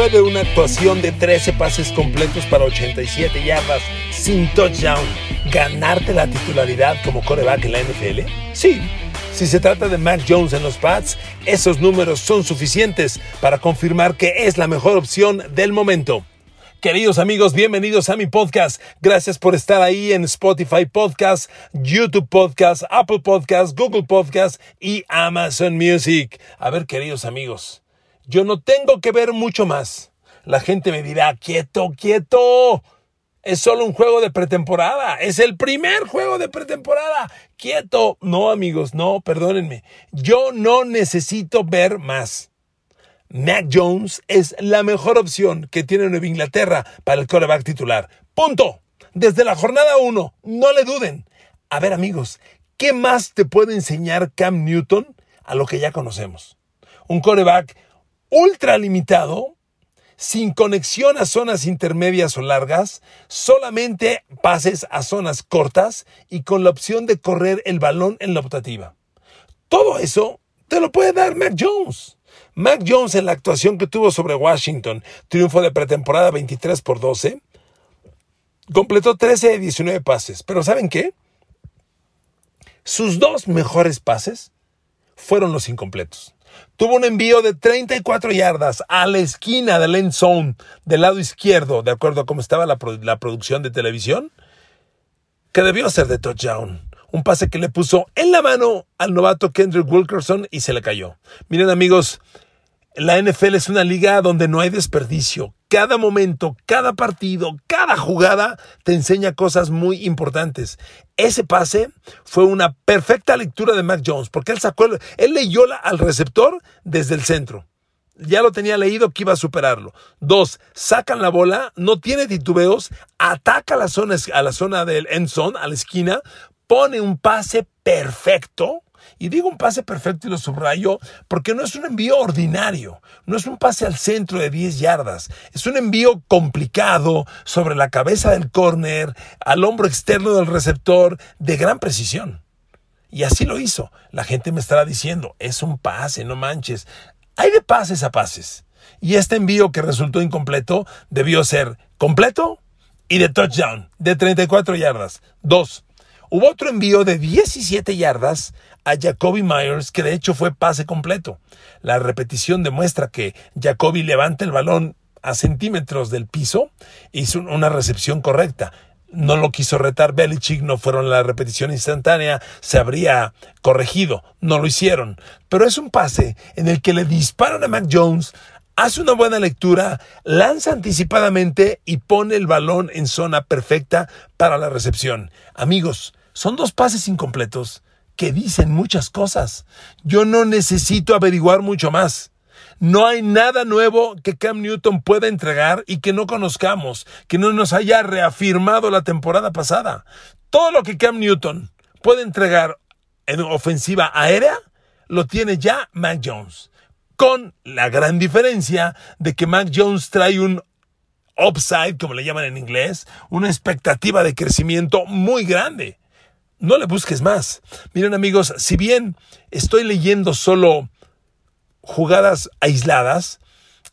De una actuación de 13 pases completos para 87 yardas sin touchdown, ¿ganarte la titularidad como coreback en la NFL? Sí. Si se trata de Mac Jones en los Pats, esos números son suficientes para confirmar que es la mejor opción del momento. Queridos amigos, bienvenidos a mi podcast. Gracias por estar ahí en Spotify Podcast, YouTube Podcast, Apple Podcast, Google Podcast y Amazon Music. A ver, queridos amigos, yo no tengo que ver mucho más. La gente me dirá, quieto, quieto. Es solo un juego de pretemporada. Es el primer juego de pretemporada. Quieto. No, amigos, no, perdónenme. Yo no necesito ver más. Mac Jones es la mejor opción que tiene Nueva Inglaterra para el coreback titular. Punto. Desde la jornada 1, no le duden. A ver amigos, ¿qué más te puede enseñar Cam Newton a lo que ya conocemos? Un coreback ultra limitado, sin conexión a zonas intermedias o largas, solamente pases a zonas cortas y con la opción de correr el balón en la optativa. Todo eso te lo puede dar Mac Jones. Mac Jones en la actuación que tuvo sobre Washington, triunfo de pretemporada 23 por 12, completó 13 de 19 pases. Pero ¿saben qué? Sus dos mejores pases fueron los incompletos. Tuvo un envío de 34 yardas a la esquina del end zone del lado izquierdo, de acuerdo a cómo estaba la, la producción de televisión, que debió ser de touchdown un pase que le puso en la mano al novato Kendrick Wilkerson y se le cayó. Miren amigos, la NFL es una liga donde no hay desperdicio. Cada momento, cada partido, cada jugada te enseña cosas muy importantes. Ese pase fue una perfecta lectura de Mac Jones, porque él sacó, él leyó al receptor desde el centro. Ya lo tenía leído que iba a superarlo. Dos, sacan la bola, no tiene titubeos, ataca la zona, a la zona del end zone, a la esquina, pone un pase perfecto. Y digo un pase perfecto y lo subrayo porque no es un envío ordinario, no es un pase al centro de 10 yardas, es un envío complicado sobre la cabeza del córner, al hombro externo del receptor, de gran precisión. Y así lo hizo. La gente me estará diciendo, es un pase, no manches. Hay de pases a pases. Y este envío que resultó incompleto debió ser completo y de touchdown, de 34 yardas. Dos, Hubo otro envío de 17 yardas a Jacoby Myers, que de hecho fue pase completo. La repetición demuestra que Jacoby levanta el balón a centímetros del piso, hizo una recepción correcta. No lo quiso retar Belichick, no fueron la repetición instantánea, se habría corregido, no lo hicieron. Pero es un pase en el que le disparan a Mac Jones, hace una buena lectura, lanza anticipadamente y pone el balón en zona perfecta para la recepción. Amigos, son dos pases incompletos que dicen muchas cosas. Yo no necesito averiguar mucho más. No hay nada nuevo que Cam Newton pueda entregar y que no conozcamos, que no nos haya reafirmado la temporada pasada. Todo lo que Cam Newton puede entregar en ofensiva aérea, lo tiene ya Mac Jones. Con la gran diferencia de que Mac Jones trae un upside, como le llaman en inglés, una expectativa de crecimiento muy grande. No le busques más. Miren amigos, si bien estoy leyendo solo jugadas aisladas,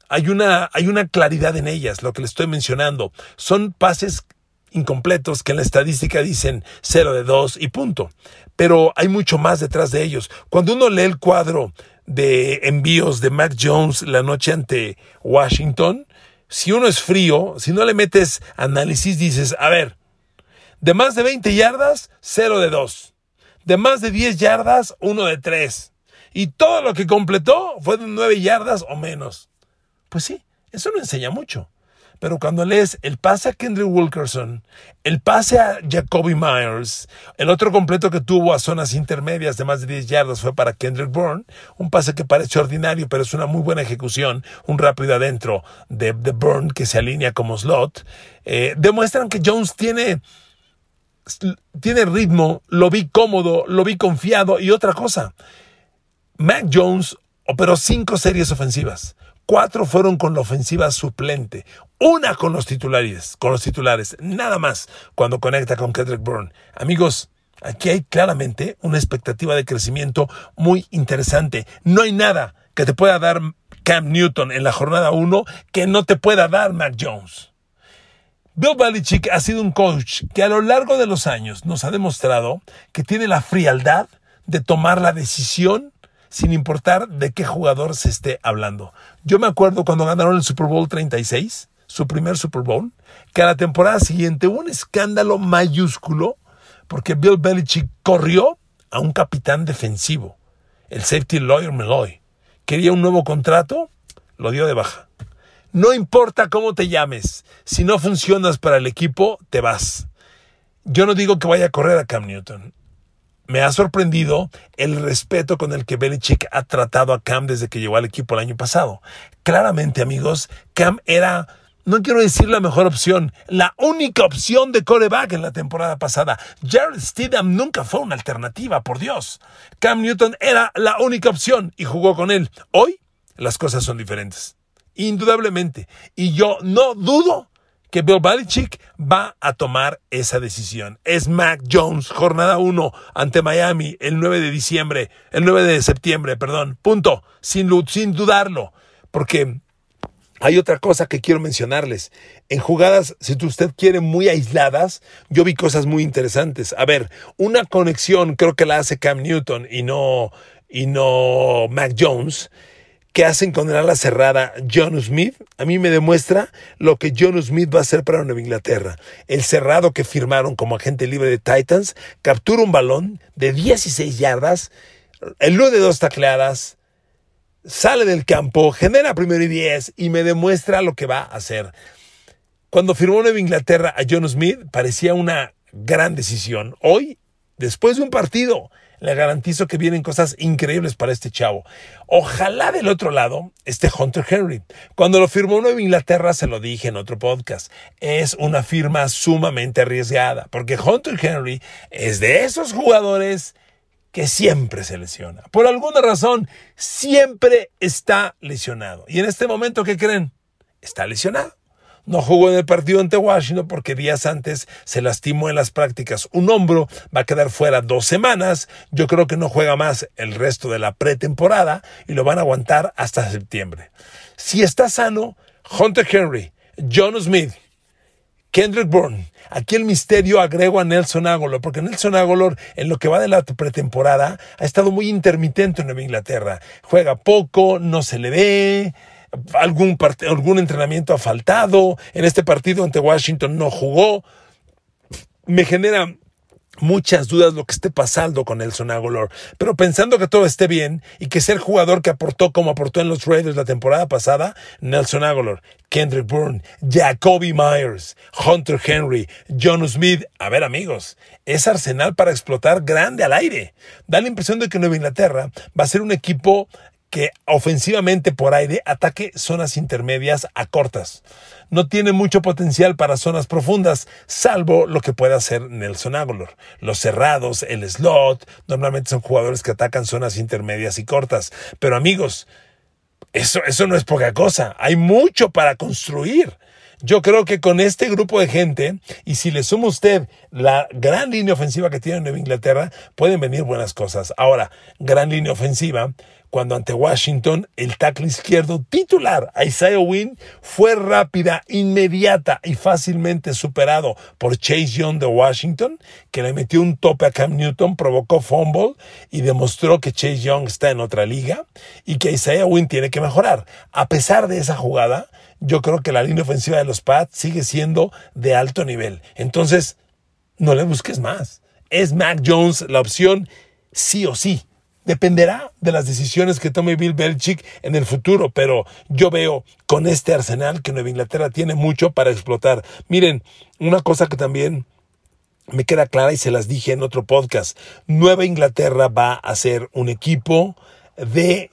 hay una, hay una claridad en ellas, lo que le estoy mencionando. Son pases incompletos que en la estadística dicen 0 de 2 y punto. Pero hay mucho más detrás de ellos. Cuando uno lee el cuadro de envíos de Mac Jones la noche ante Washington, si uno es frío, si no le metes análisis, dices, a ver, de más de 20 yardas, 0 de 2. De más de 10 yardas, 1 de 3. Y todo lo que completó fue de 9 yardas o menos. Pues sí, eso no enseña mucho. Pero cuando lees el pase a Kendrick Wilkerson, el pase a Jacoby Myers, el otro completo que tuvo a zonas intermedias de más de 10 yardas fue para Kendrick Bourne, un pase que parece ordinario, pero es una muy buena ejecución, un rápido adentro de, de Bourne que se alinea como slot, eh, demuestran que Jones tiene tiene ritmo, lo vi cómodo, lo vi confiado y otra cosa. Mac Jones operó cinco series ofensivas. Cuatro fueron con la ofensiva suplente. Una con los titulares, con los titulares. Nada más cuando conecta con Kendrick Bourne. Amigos, aquí hay claramente una expectativa de crecimiento muy interesante. No hay nada que te pueda dar Cam Newton en la jornada 1 que no te pueda dar Mac Jones. Bill Belichick ha sido un coach que a lo largo de los años nos ha demostrado que tiene la frialdad de tomar la decisión sin importar de qué jugador se esté hablando. Yo me acuerdo cuando ganaron el Super Bowl 36, su primer Super Bowl, que a la temporada siguiente hubo un escándalo mayúsculo porque Bill Belichick corrió a un capitán defensivo, el safety lawyer Meloy. Quería un nuevo contrato, lo dio de baja. No importa cómo te llames, si no funcionas para el equipo, te vas. Yo no digo que vaya a correr a Cam Newton me ha sorprendido el respeto con el que Belichick ha tratado a Cam desde que llegó al equipo el año pasado. Claramente, amigos, Cam era, no quiero decir la mejor opción, la única opción de coreback en la temporada pasada. Jared Stidham nunca fue una alternativa, por Dios. Cam Newton era la única opción y jugó con él. Hoy las cosas son diferentes. Indudablemente. Y yo no dudo que Bill Belichick va a tomar esa decisión. Es Mac Jones, jornada 1 ante Miami el 9 de diciembre, el 9 de septiembre, perdón. Punto. Sin, sin dudarlo. Porque hay otra cosa que quiero mencionarles. En jugadas, si usted quiere, muy aisladas, yo vi cosas muy interesantes. A ver, una conexión creo que la hace Cam Newton y no, y no Mac Jones que hacen con el ala cerrada John Smith, a mí me demuestra lo que John Smith va a hacer para Nueva Inglaterra. El cerrado que firmaron como agente libre de Titans captura un balón de 16 yardas, el de dos tacleadas, sale del campo, genera primero y 10 y me demuestra lo que va a hacer. Cuando firmó Nueva Inglaterra a John Smith parecía una gran decisión. Hoy, después de un partido, le garantizo que vienen cosas increíbles para este chavo. Ojalá del otro lado esté Hunter Henry. Cuando lo firmó Nueva Inglaterra, se lo dije en otro podcast, es una firma sumamente arriesgada, porque Hunter Henry es de esos jugadores que siempre se lesiona. Por alguna razón, siempre está lesionado. Y en este momento, ¿qué creen? Está lesionado. No jugó en el partido ante Washington porque días antes se lastimó en las prácticas un hombro, va a quedar fuera dos semanas, yo creo que no juega más el resto de la pretemporada y lo van a aguantar hasta septiembre. Si está sano, Hunter Henry, John Smith, Kendrick Bourne, aquí el misterio agrego a Nelson Aguilar, porque Nelson Aguilar en lo que va de la pretemporada ha estado muy intermitente en Nueva Inglaterra. Juega poco, no se le ve, algún, algún entrenamiento ha faltado, en este partido ante Washington no jugó. Me genera muchas dudas lo que esté pasando con Nelson Aguilar, pero pensando que todo esté bien y que ser jugador que aportó como aportó en los Raiders la temporada pasada, Nelson Aguilar, Kendrick Bourne, Jacoby Myers, Hunter Henry, John Smith, a ver amigos, es arsenal para explotar grande al aire. Da la impresión de que Nueva Inglaterra va a ser un equipo que ofensivamente por aire ataque zonas intermedias a cortas. No tiene mucho potencial para zonas profundas, salvo lo que puede hacer Nelson Aguilar. Los cerrados, el slot, normalmente son jugadores que atacan zonas intermedias y cortas. Pero amigos, eso, eso no es poca cosa. Hay mucho para construir. Yo creo que con este grupo de gente, y si le suma usted la gran línea ofensiva que tiene Nueva Inglaterra, pueden venir buenas cosas. Ahora, gran línea ofensiva, cuando ante Washington el tackle izquierdo titular, Isaiah Wynn, fue rápida, inmediata y fácilmente superado por Chase Young de Washington, que le metió un tope a Cam Newton, provocó fumble y demostró que Chase Young está en otra liga y que Isaiah Wynn tiene que mejorar. A pesar de esa jugada, yo creo que la línea ofensiva de los Pats sigue siendo de alto nivel. Entonces, no le busques más. Es Mac Jones la opción sí o sí. Dependerá de las decisiones que tome Bill Belichick en el futuro, pero yo veo con este arsenal que Nueva Inglaterra tiene mucho para explotar. Miren, una cosa que también me queda clara y se las dije en otro podcast, Nueva Inglaterra va a ser un equipo de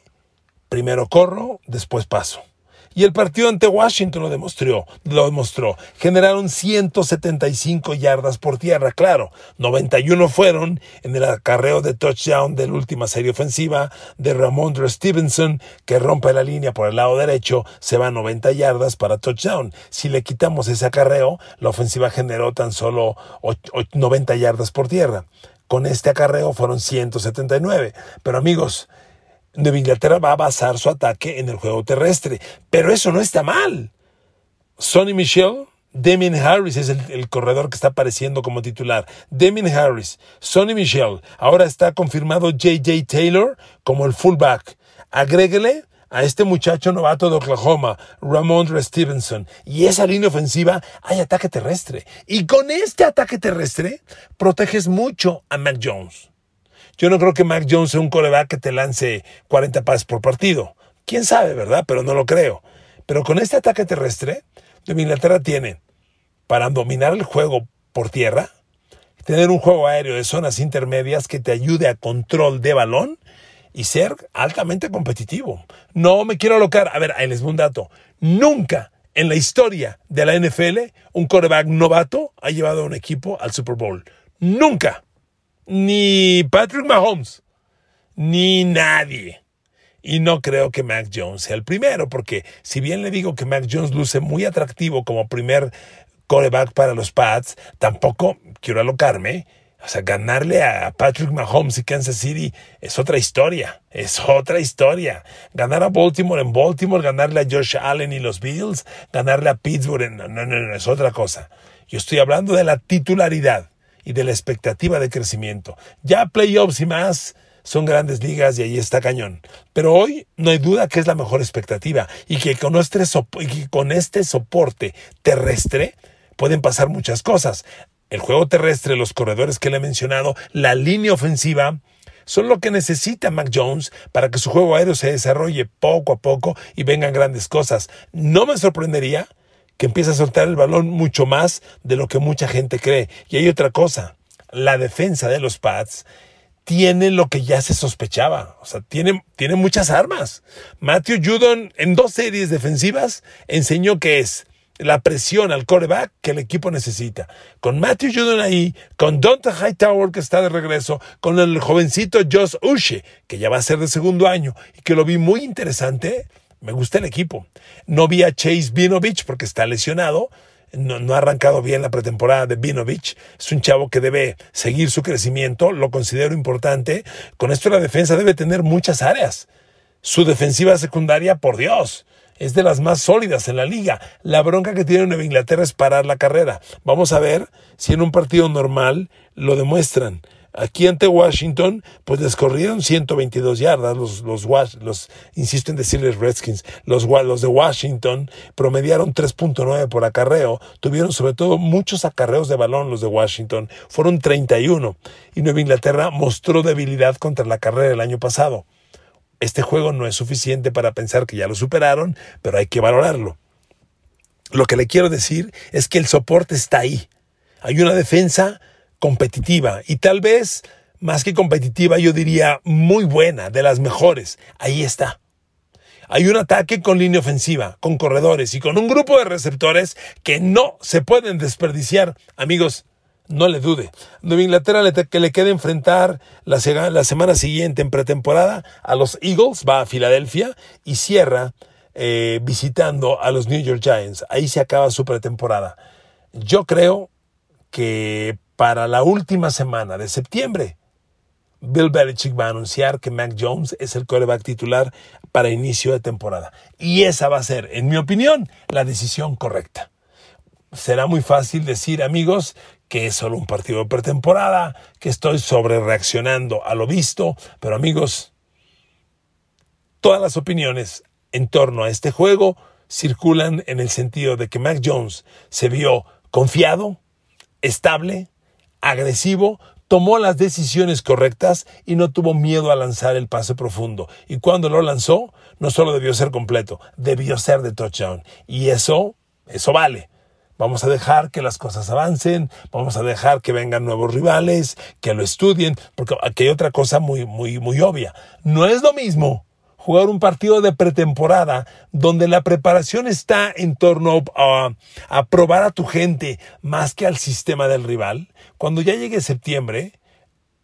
primero corro, después paso. Y el partido ante Washington lo demostró, lo demostró. Generaron 175 yardas por tierra, claro. 91 fueron en el acarreo de touchdown de la última serie ofensiva de Ramondre Stevenson, que rompe la línea por el lado derecho, se va a 90 yardas para touchdown. Si le quitamos ese acarreo, la ofensiva generó tan solo 90 yardas por tierra. Con este acarreo fueron 179. Pero amigos, Nueva Inglaterra va a basar su ataque en el juego terrestre. Pero eso no está mal. Sonny Michel, Damien Harris es el, corredor que está apareciendo como titular. Damien Harris, Sonny Michel. Ahora está confirmado JJ Taylor como el fullback. Agréguele a este muchacho novato de Oklahoma, Ramondre Stevenson. Y esa línea ofensiva hay ataque terrestre. Y con este ataque terrestre proteges mucho a Mac Jones. Yo no creo que Mac Jones sea un coreback que te lance 40 pases por partido. Quién sabe, ¿verdad? Pero no lo creo. Pero con este ataque terrestre, Nueva Inglaterra tiene para dominar el juego por tierra, tener un juego aéreo de zonas intermedias que te ayude a control de balón y ser altamente competitivo. No me quiero alocar. A ver, ahí les un dato. Nunca en la historia de la NFL un coreback novato ha llevado a un equipo al Super Bowl. Nunca ni Patrick Mahomes, ni nadie. Y no creo que Mac Jones sea el primero, porque si bien le digo que Mac Jones luce muy atractivo como primer coreback para los Pats, tampoco quiero alocarme. O sea, ganarle a Patrick Mahomes y Kansas City es otra historia, es otra historia. Ganar a Baltimore en Baltimore, ganarle a Josh Allen y los Bills, ganarle a Pittsburgh, en, no, no, no, es otra cosa. Yo estoy hablando de la titularidad y de la expectativa de crecimiento. Ya playoffs y más son grandes ligas y ahí está cañón. Pero hoy no hay duda que es la mejor expectativa y que con este, con este soporte terrestre pueden pasar muchas cosas. El juego terrestre, los corredores que le he mencionado, la línea ofensiva, son lo que necesita Mac Jones para que su juego aéreo se desarrolle poco a poco y vengan grandes cosas. No me sorprendería que empieza a soltar el balón mucho más de lo que mucha gente cree. Y hay otra cosa, la defensa de los Pats tiene lo que ya se sospechaba, o sea, tiene, tiene muchas armas. Matthew Judon en dos series defensivas enseñó que es la presión al coreback que el equipo necesita. Con Matthew Judon ahí, con Donta Hightower que está de regreso, con el jovencito Josh Uche, que ya va a ser de segundo año y que lo vi muy interesante, me gusta el equipo. No vi a Chase Vinovich porque está lesionado. No, ha arrancado bien la pretemporada de Vinovich. Es un chavo que debe seguir su crecimiento. Lo considero importante. Con esto la defensa debe tener muchas áreas. Su defensiva secundaria, por Dios, es de las más sólidas en la liga. La bronca que tiene Nueva Inglaterra es parar la carrera. Vamos a ver si en un partido normal lo demuestran. Aquí ante Washington, pues les corrieron 122 yardas, los, los, los insisto en decirles Redskins, los, los de Washington promediaron 3.9 por acarreo, tuvieron sobre todo muchos acarreos de balón los de Washington, fueron 31, y Nueva Inglaterra mostró debilidad contra la carrera el año pasado. Este juego no es suficiente para pensar que ya lo superaron, pero hay que valorarlo. Lo que le quiero decir es que el soporte está ahí. Hay una defensa competitiva y tal vez más que competitiva yo diría muy buena, de las mejores. Ahí está. Hay un ataque con línea ofensiva, con corredores y con un grupo de receptores que no se pueden desperdiciar. Amigos, no le dude. Nueva Inglaterra le, que le queda enfrentar la, la, semana siguiente en pretemporada a los Eagles, va a Filadelfia y cierra eh, visitando a los New York Giants. Ahí se acaba su pretemporada. Yo creo que para la última semana de septiembre, Bill Belichick va a anunciar que Mac Jones es el quarterback titular para inicio de temporada. Y esa va a ser, en mi opinión, la decisión correcta. Será muy fácil decir, amigos, que es solo un partido de pretemporada, que estoy sobre reaccionando a lo visto, pero amigos, todas las opiniones en torno a este juego circulan en el sentido de que Mac Jones se vio confiado, estable, agresivo, tomó las decisiones correctas y no tuvo miedo a lanzar el pase profundo. Y cuando lo lanzó, no solo debió ser completo, debió ser de touchdown. Y eso, eso vale. Vamos a dejar que las cosas avancen, vamos a dejar que vengan nuevos rivales, que lo estudien, porque aquí hay otra cosa muy, muy, muy obvia. No es lo mismo jugar un partido de pretemporada donde la preparación está en torno a, probar a tu gente más que al sistema del rival. Cuando ya llegue septiembre,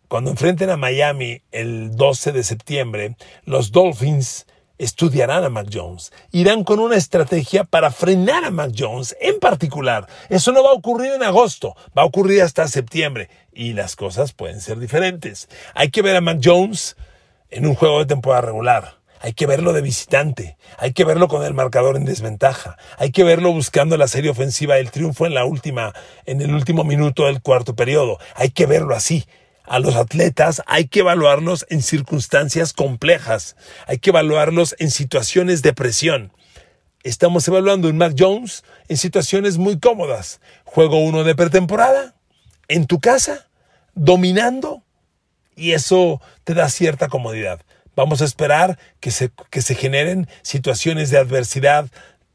cuando enfrenten a Miami el 12 de septiembre, los Dolphins estudiarán a Mac Jones, irán con una estrategia para frenar a Mac Jones en particular. Eso no va a ocurrir en agosto, va a ocurrir hasta septiembre y las cosas pueden ser diferentes. Hay que ver a Mac Jones en un juego de temporada regular. Hay que verlo de visitante, hay que verlo con el marcador en desventaja, hay que verlo buscando la serie ofensiva del triunfo en la última, en el último minuto del cuarto periodo. Hay que verlo así. A los atletas hay que evaluarlos en circunstancias complejas, hay que evaluarlos en situaciones de presión. Estamos evaluando en Mac Jones en situaciones muy cómodas. Juego uno de pretemporada, en tu casa, dominando, y eso te da cierta comodidad. Vamos a esperar que se, que se generen situaciones de adversidad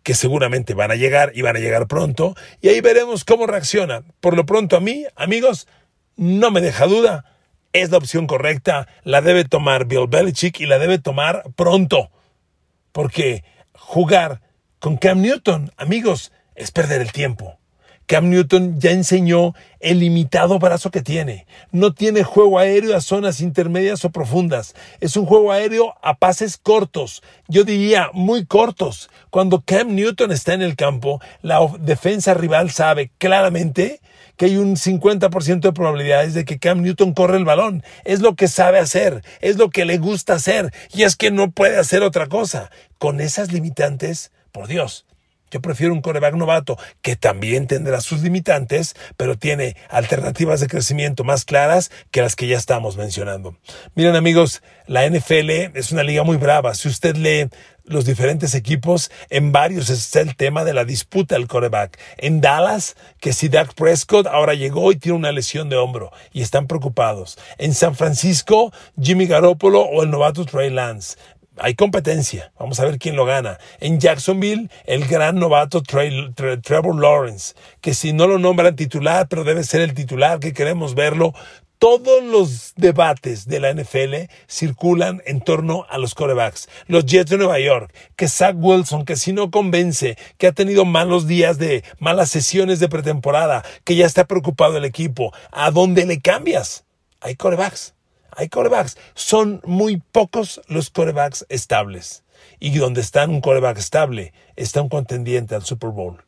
que seguramente van a llegar y van a llegar pronto, y ahí veremos cómo reacciona. Por lo pronto a mí, amigos, no me deja duda, es la opción correcta, la debe tomar Bill Belichick y la debe tomar pronto, porque jugar con Cam Newton, amigos, es perder el tiempo. Cam Newton ya enseñó el limitado brazo que tiene. No tiene juego aéreo a zonas intermedias o profundas. Es un juego aéreo a pases cortos. Yo diría muy cortos. Cuando Cam Newton está en el campo, la defensa rival sabe claramente que hay un 50% de probabilidades de que Cam Newton corre el balón. Es lo que sabe hacer, es lo que le gusta hacer y es que no puede hacer otra cosa. Con esas limitantes, por Dios, yo prefiero un coreback novato que también tendrá sus limitantes, pero tiene alternativas de crecimiento más claras que las que ya estamos mencionando. Miren amigos, la NFL es una liga muy brava. Si usted lee los diferentes equipos, en varios está el tema de la disputa del coreback. En Dallas, que si Dak Prescott ahora llegó y tiene una lesión de hombro y están preocupados. En San Francisco, Jimmy Garoppolo o el novato Trey Lance hay competencia. Vamos a ver quién lo gana. En Jacksonville, el gran novato Trevor Lawrence, que si no lo nombran titular, pero debe ser el titular, que queremos verlo. Todos los debates de la NFL circulan en torno a los corebacks. Los Jets de Nueva York, que Zach Wilson, que si no convence, que ha tenido malos días de malas sesiones de pretemporada, que ya está preocupado el equipo. ¿A dónde le cambias? Hay corebacks hay corebacks. Son muy pocos los corebacks estables. Y donde está un coreback estable, está un contendiente al Super Bowl.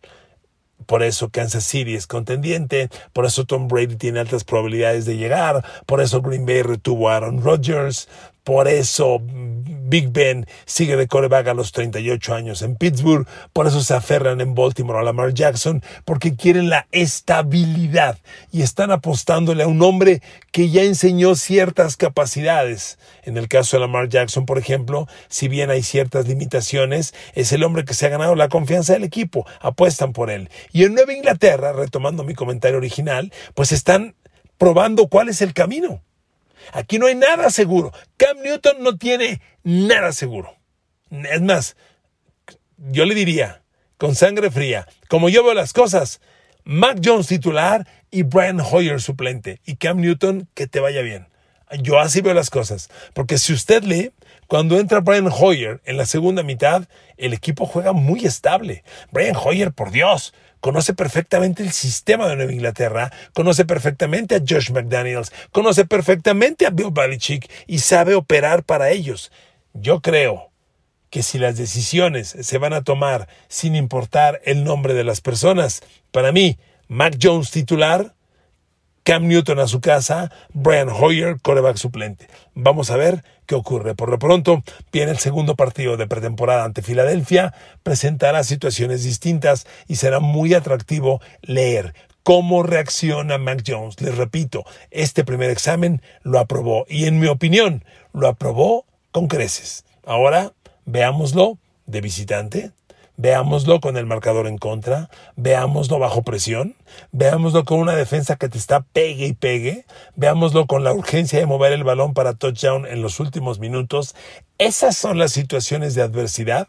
Por eso Kansas City es contendiente, por eso Tom Brady tiene altas probabilidades de llegar, por eso Green Bay retuvo a Aaron Rodgers, por eso Big Ben sigue de coreback a los 38 años en Pittsburgh, por eso se aferran en Baltimore a Lamar Jackson, porque quieren la estabilidad y están apostándole a un hombre que ya enseñó ciertas capacidades. En el caso de Lamar Jackson, por ejemplo, si bien hay ciertas limitaciones, es el hombre que se ha ganado la confianza del equipo, apuestan por él. Y en Nueva Inglaterra, retomando mi comentario original, pues están probando cuál es el camino. Aquí no hay nada seguro. Cam Newton no tiene nada seguro. Es más, yo le diría, con sangre fría, como yo veo las cosas, Mac Jones titular y Brian Hoyer suplente. Y Cam Newton, que te vaya bien. Yo así veo las cosas. Porque si usted lee, cuando entra Brian Hoyer en la segunda mitad, el equipo juega muy estable. Brian Hoyer, por Dios, conoce perfectamente el sistema de Nueva Inglaterra, conoce perfectamente a Josh McDaniels, conoce perfectamente a Bill Belichick y sabe operar para ellos. Yo creo que si las decisiones se van a tomar sin importar el nombre de las personas, para mí, Mac Jones titular, Cam Newton a su casa, Brian Hoyer, coreback suplente. Vamos a ver qué ocurre. Por lo pronto, viene el segundo partido de pretemporada ante Filadelfia, presentará situaciones distintas y será muy atractivo leer cómo reacciona Mac Jones. Les repito, este primer examen lo aprobó y en mi opinión lo aprobó con creces. Ahora veámoslo de visitante Veámoslo con el marcador en contra, veámoslo bajo presión, veámoslo con una defensa que te está pegue y pegue, veámoslo con la urgencia de mover el balón para touchdown en los últimos minutos. Esas son las situaciones de adversidad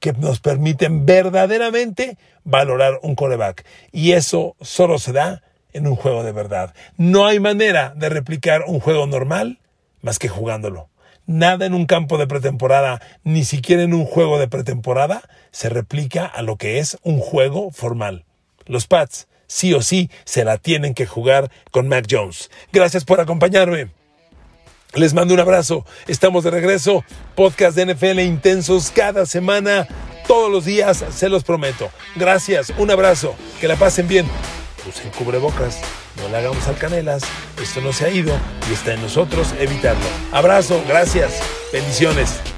que nos permiten verdaderamente valorar un coreback. Y eso solo se da en un juego de verdad. No hay manera de replicar un juego normal más que jugándolo. Nada en un campo de pretemporada, ni siquiera en un juego de pretemporada, se replica a lo que es un juego formal. Los Pats, sí o sí, se la tienen que jugar con Mac Jones. Gracias por acompañarme. Les mando un abrazo. Estamos de regreso. Podcast de NFL intensos cada semana, todos los días, se los prometo. Gracias, un abrazo. Que la pasen bien. Usen cubrebocas no le hagamos al canelas, esto no se ha ido y está en nosotros evitarlo. Abrazo, gracias. Bendiciones.